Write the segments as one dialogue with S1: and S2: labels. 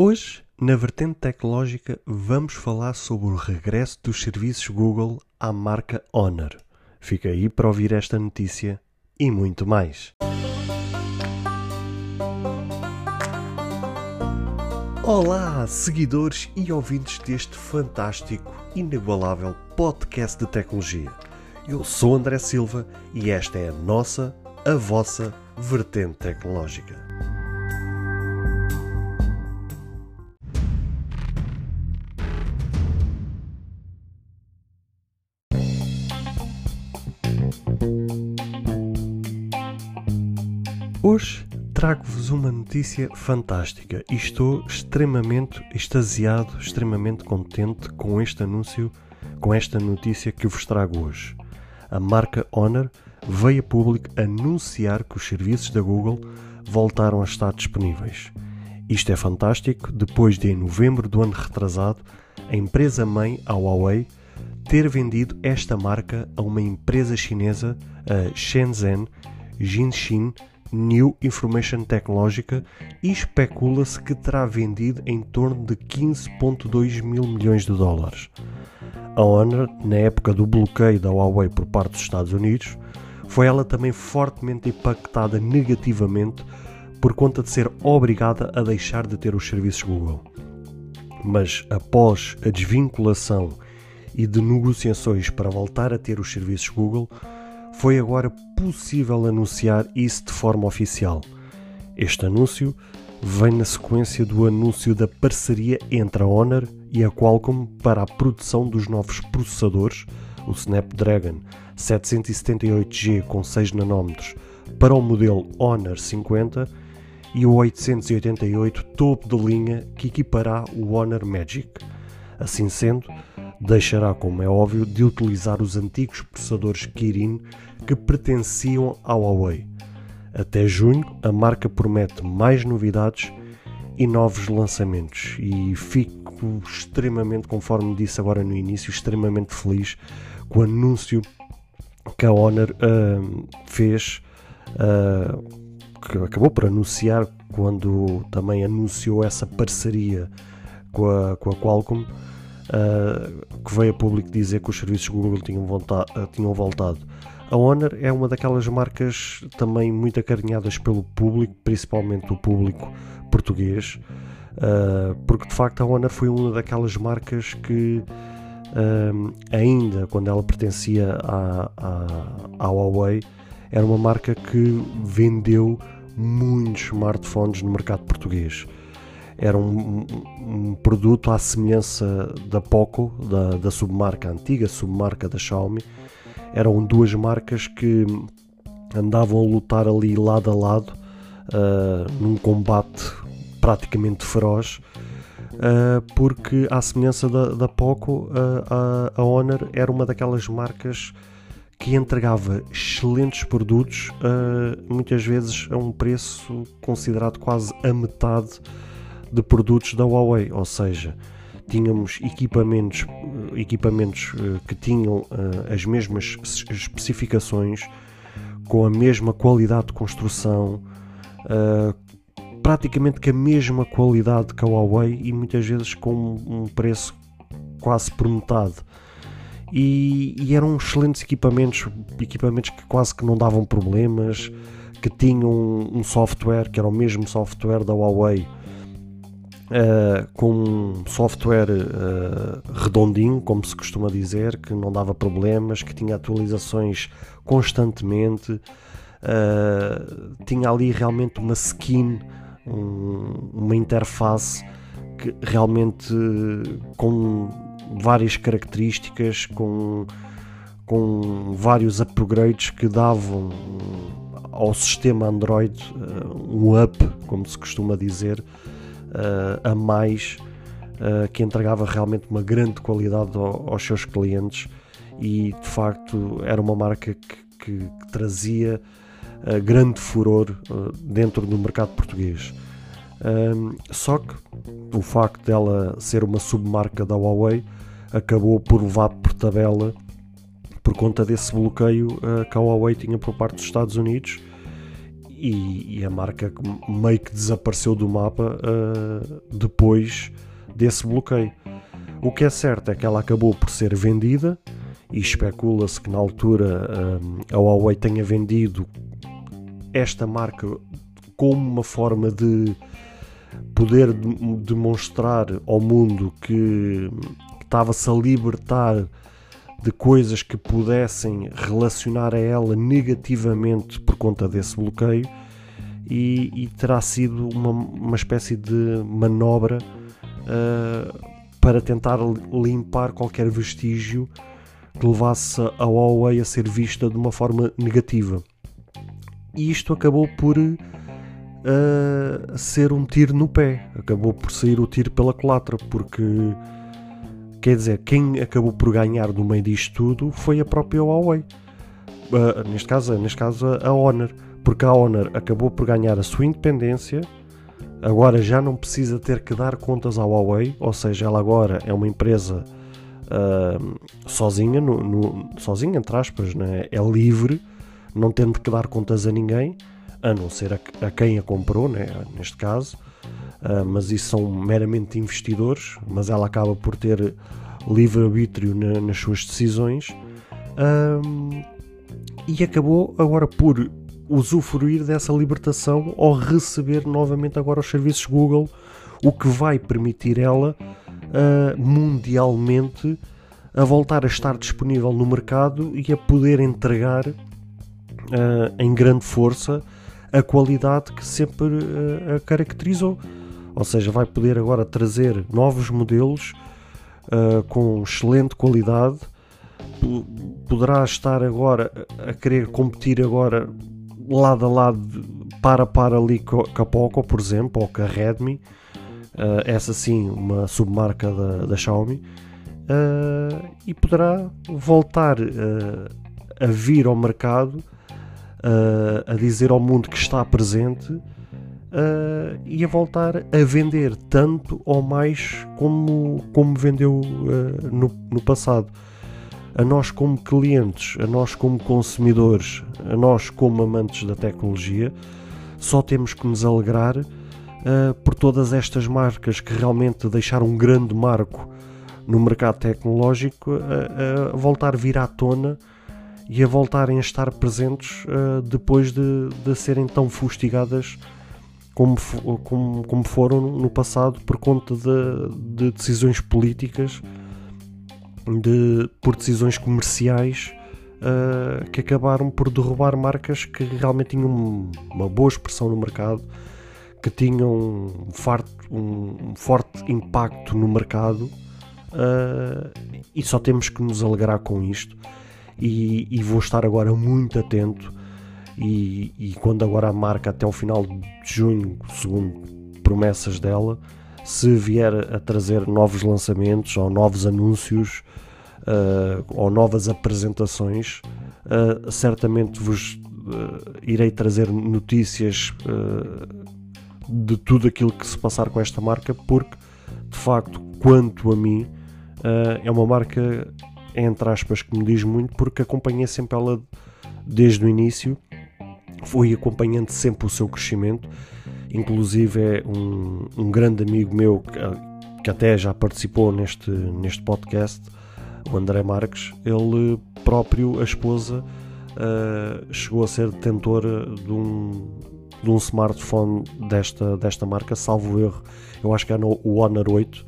S1: Hoje, na vertente tecnológica, vamos falar sobre o regresso dos serviços Google à marca Honor. Fica aí para ouvir esta notícia e muito mais. Olá, seguidores e ouvintes deste fantástico, inigualável podcast de tecnologia. Eu sou André Silva e esta é a nossa, a vossa vertente tecnológica. Trago-vos uma notícia fantástica e estou extremamente extasiado, extremamente contente com este anúncio, com esta notícia que vos trago hoje. A marca Honor veio a público anunciar que os serviços da Google voltaram a estar disponíveis. Isto é fantástico depois de, em novembro do ano retrasado, a empresa-mãe, a Huawei, ter vendido esta marca a uma empresa chinesa, a Shenzhen Jinshin New Information Technologica e especula-se que terá vendido em torno de 15,2 mil milhões de dólares. A Honor, na época do bloqueio da Huawei por parte dos Estados Unidos, foi ela também fortemente impactada negativamente por conta de ser obrigada a deixar de ter os serviços Google. Mas após a desvinculação e de negociações para voltar a ter os serviços Google, foi agora possível anunciar isso de forma oficial. Este anúncio vem na sequência do anúncio da parceria entre a Honor e a Qualcomm para a produção dos novos processadores, o Snapdragon 778G com 6 nanómetros para o modelo Honor 50 e o 888 topo de linha que equipará o Honor Magic. Assim sendo, deixará, como é óbvio, de utilizar os antigos processadores Kirin que pertenciam à Huawei. Até junho, a marca promete mais novidades e novos lançamentos e fico extremamente, conforme disse agora no início, extremamente feliz com o anúncio que a Honor uh, fez, uh, que acabou por anunciar quando também anunciou essa parceria com a, com a Qualcomm, uh, que veio a público dizer que os serviços Google tinham, tinham voltado. A Honor é uma daquelas marcas também muito acarinhadas pelo público, principalmente o público português, uh, porque de facto a Honor foi uma daquelas marcas que uh, ainda quando ela pertencia à, à, à Huawei era uma marca que vendeu muitos smartphones no mercado português. Era um, um, produto à semelhança da Poco, da, da submarca antiga, submarca da Xiaomi, eram duas marcas que andavam a lutar ali lado a lado uh, num combate praticamente feroz. Uh, porque, à semelhança da, da Poco, uh, a, a Honor era uma daquelas marcas que entregava excelentes produtos, muitas vezes a um preço considerado quase a metade de produtos da Huawei, ou seja, tínhamos equipamentos, equipamentos eh, que tinham eh, as mesmas especificações, com a mesma qualidade de construção, eh, praticamente com a mesma qualidade que a Huawei e muitas vezes com um preço quase por metade. E, e, eram excelentes equipamentos, equipamentos que quase que não davam problemas, que tinham um software que era o mesmo software da Huawei Uh, com um software uh, redondinho, como se costuma dizer, que não dava problemas, que tinha atualizações constantemente, uh, tinha ali realmente uma skin, um, uma interface que realmente com várias características, com, com vários upgrades que davam ao sistema Android um up, como se costuma dizer a mais uh, que entregava realmente uma grande qualidade ao, aos seus clientes e de facto era uma marca que, que, que trazia uh, grande furor dentro do mercado português. Um, só que o facto dela ser uma submarca da Huawei acabou por levar por tabela por conta desse bloqueio uh, que a Huawei tinha por parte dos Estados Unidos e, e, a marca meio que desapareceu do mapa uh, depois desse bloqueio. O que é certo é que ela acabou por ser vendida e especula-se que na altura uh, a Huawei tenha vendido esta marca como uma forma de poder demonstrar ao mundo que estava-se a libertar de coisas que pudessem relacionar a ela negativamente por conta desse bloqueio e, e terá sido uma, uma espécie de manobra uh, para tentar limpar qualquer vestígio que levasse a Huawei a ser vista de uma forma negativa. E isto acabou por uh, ser um tiro no pé, acabou por sair o tiro pela culatra, porque Quer dizer, quem acabou por ganhar no meio disto tudo foi a própria Huawei. Uh, neste, caso, neste caso, a Honor. Porque a Honor acabou por ganhar a sua independência, agora já não precisa ter que dar contas à Huawei, ou seja, ela agora é uma empresa uh, sozinha, no, no, sozinha entre aspas, né? é livre, não tendo que dar contas a ninguém, a não ser a, a quem a comprou, né? neste caso. Uh, mas isso são meramente investidores, mas ela acaba por ter livre-arbítrio na, nas suas decisões. Uh, e acabou agora por usufruir dessa libertação ao receber novamente agora os serviços Google, o que vai permitir ela uh, mundialmente a voltar a estar disponível no mercado e a poder entregar em grande força a qualidade que sempre a caracterizou. Ou seja, vai poder agora trazer novos modelos uh, com excelente qualidade, poderá estar agora a querer competir agora lado a lado, para para ali com a Poco, por exemplo, ou com a Redmi, uh, essa sim, uma submarca da, da Xiaomi, uh, e poderá voltar a vir ao mercado a dizer ao mundo que está presente uh, e a voltar a vender tanto ou mais como, como vendeu uh, no, no passado. A nós, como clientes, a nós, como consumidores, a nós, como amantes da tecnologia, só temos que nos alegrar uh, por todas estas marcas que realmente deixaram um grande marco no mercado tecnológico a, voltar a vir à tona e a voltarem a estar presentes uh, depois de, de serem tão fustigadas como, como, como foram no passado por conta de, de decisões políticas, de, por decisões comerciais uh, que acabaram por derrubar marcas que realmente tinham uma boa expressão no mercado, que tinham um, farto, um, forte impacto no mercado uh, e só temos que nos alegrar com isto. E, e vou estar agora muito atento. E, e quando agora a marca até o final de junho, segundo promessas dela, se vier a trazer novos lançamentos ou novos anúncios uh, ou novas apresentações, uh, certamente vos uh, irei trazer notícias de tudo aquilo que se passar com esta marca, porque de facto, quanto a mim, é uma marca entre aspas que me diz muito, porque acompanhei sempre ela desde o início fui acompanhando sempre o seu crescimento. Inclusive é um, um grande amigo meu que, que, até já participou neste, neste podcast, o André Marques. Ele próprio, a esposa, uh, chegou a ser detentora de um, de um smartphone desta, desta marca, salvo erro. Eu acho que era o Honor 8.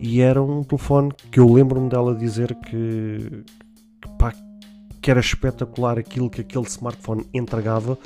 S1: E era um telefone que eu lembro-me dela dizer que, que pá, que era espetacular aquilo que aquele smartphone entregava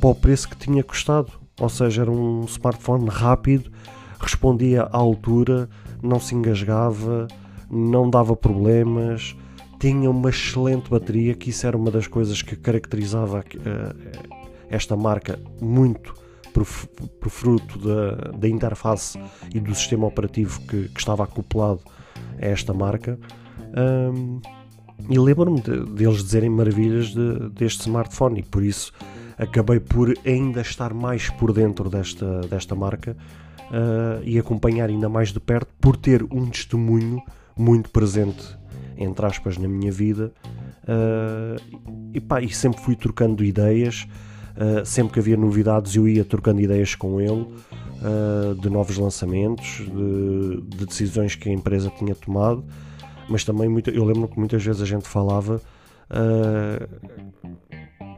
S1: para o preço que tinha custado. Ou seja, era um smartphone rápido, respondia à altura, não se engasgava, não dava problemas, tinha uma excelente bateria, que isso era uma das coisas que caracterizava uh, esta marca muito por, fruto da, da, interface e do sistema operativo que, que estava acoplado a esta marca. Um, e lembro-me deles de dizerem maravilhas de, deste smartphone e por isso acabei por ainda estar mais por dentro desta, desta marca uh, e acompanhar ainda mais de perto por ter um testemunho muito presente, entre aspas, na minha vida uh, e, pá, e sempre fui trocando ideias. Uh, sempre que havia novidades, eu ia trocando ideias com ele uh, de novos lançamentos, de, de, decisões que a empresa tinha tomado. Mas também, muito, eu lembro que muitas vezes a gente falava. Uh,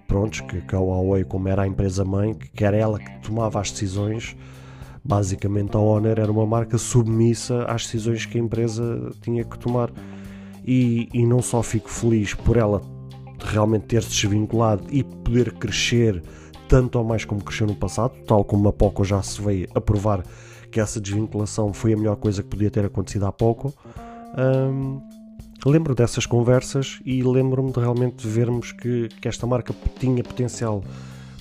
S1: prontos, que, que a Huawei, como era a empresa mãe, que era ela que tomava as decisões, basicamente a Honor era uma marca submissa às decisões que a empresa tinha que tomar. E, e não só fico feliz por ela realmente ter-se desvinculado e poder crescer tanto ou mais como cresceu no passado, tal como a Poco já se veio a provar que essa desvinculação foi a melhor coisa que podia ter acontecido há pouco. Um, lembro dessas conversas e lembro-me de realmente vermos que, que esta marca tinha potencial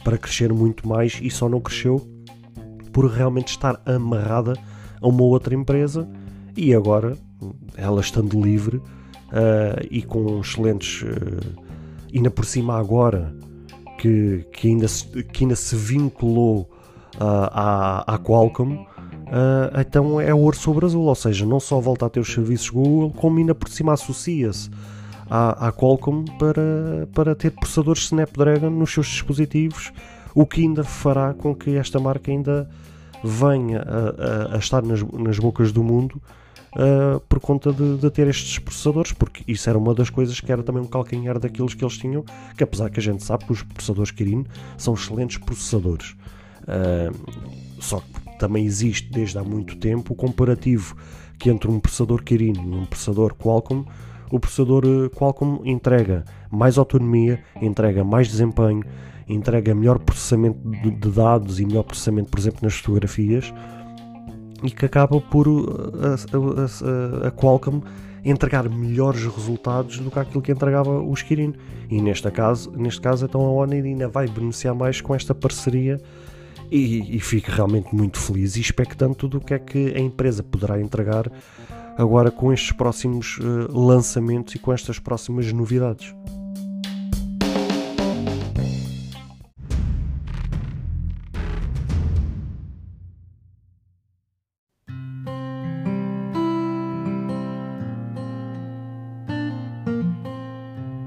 S1: para crescer muito mais e só não cresceu por realmente estar amarrada a uma outra empresa e agora, ela estando livre uh, e com excelentes. Uh, ainda por cima, agora que, que, ainda, se, que ainda se vinculou uh, à, à Qualcomm, uh, então é ouro sobre azul, ou seja, não só volta a ter os serviços Google, como ainda por cima associa-se à, à Qualcomm para, para ter processadores Snapdragon nos seus dispositivos, o que ainda fará com que esta marca ainda venha a, a, a estar nas, nas bocas do mundo uh, por conta de, de, ter estes processadores, porque isso era uma das coisas que era também um calcanhar daqueles que eles tinham, que apesar que a gente sabe que os processadores Kirin são excelentes processadores. Uh, só que também existe desde há muito tempo o comparativo que entre um processador Kirin e um processador Qualcomm, o processador eh, Qualcomm entrega mais autonomia, entrega mais desempenho, entrega melhor processamento de dados e melhor processamento, por exemplo, nas fotografias, e que acaba por eh, a, a, a Qualcomm entregar melhores resultados do que aquilo que entregava o Kirin. E neste caso, neste caso então a Honor ainda vai beneficiar mais com esta parceria e, e fico realmente muito feliz e expectante do que é que a empresa poderá entregar agora com estes próximos uh, lançamentos e com estas próximas novidades.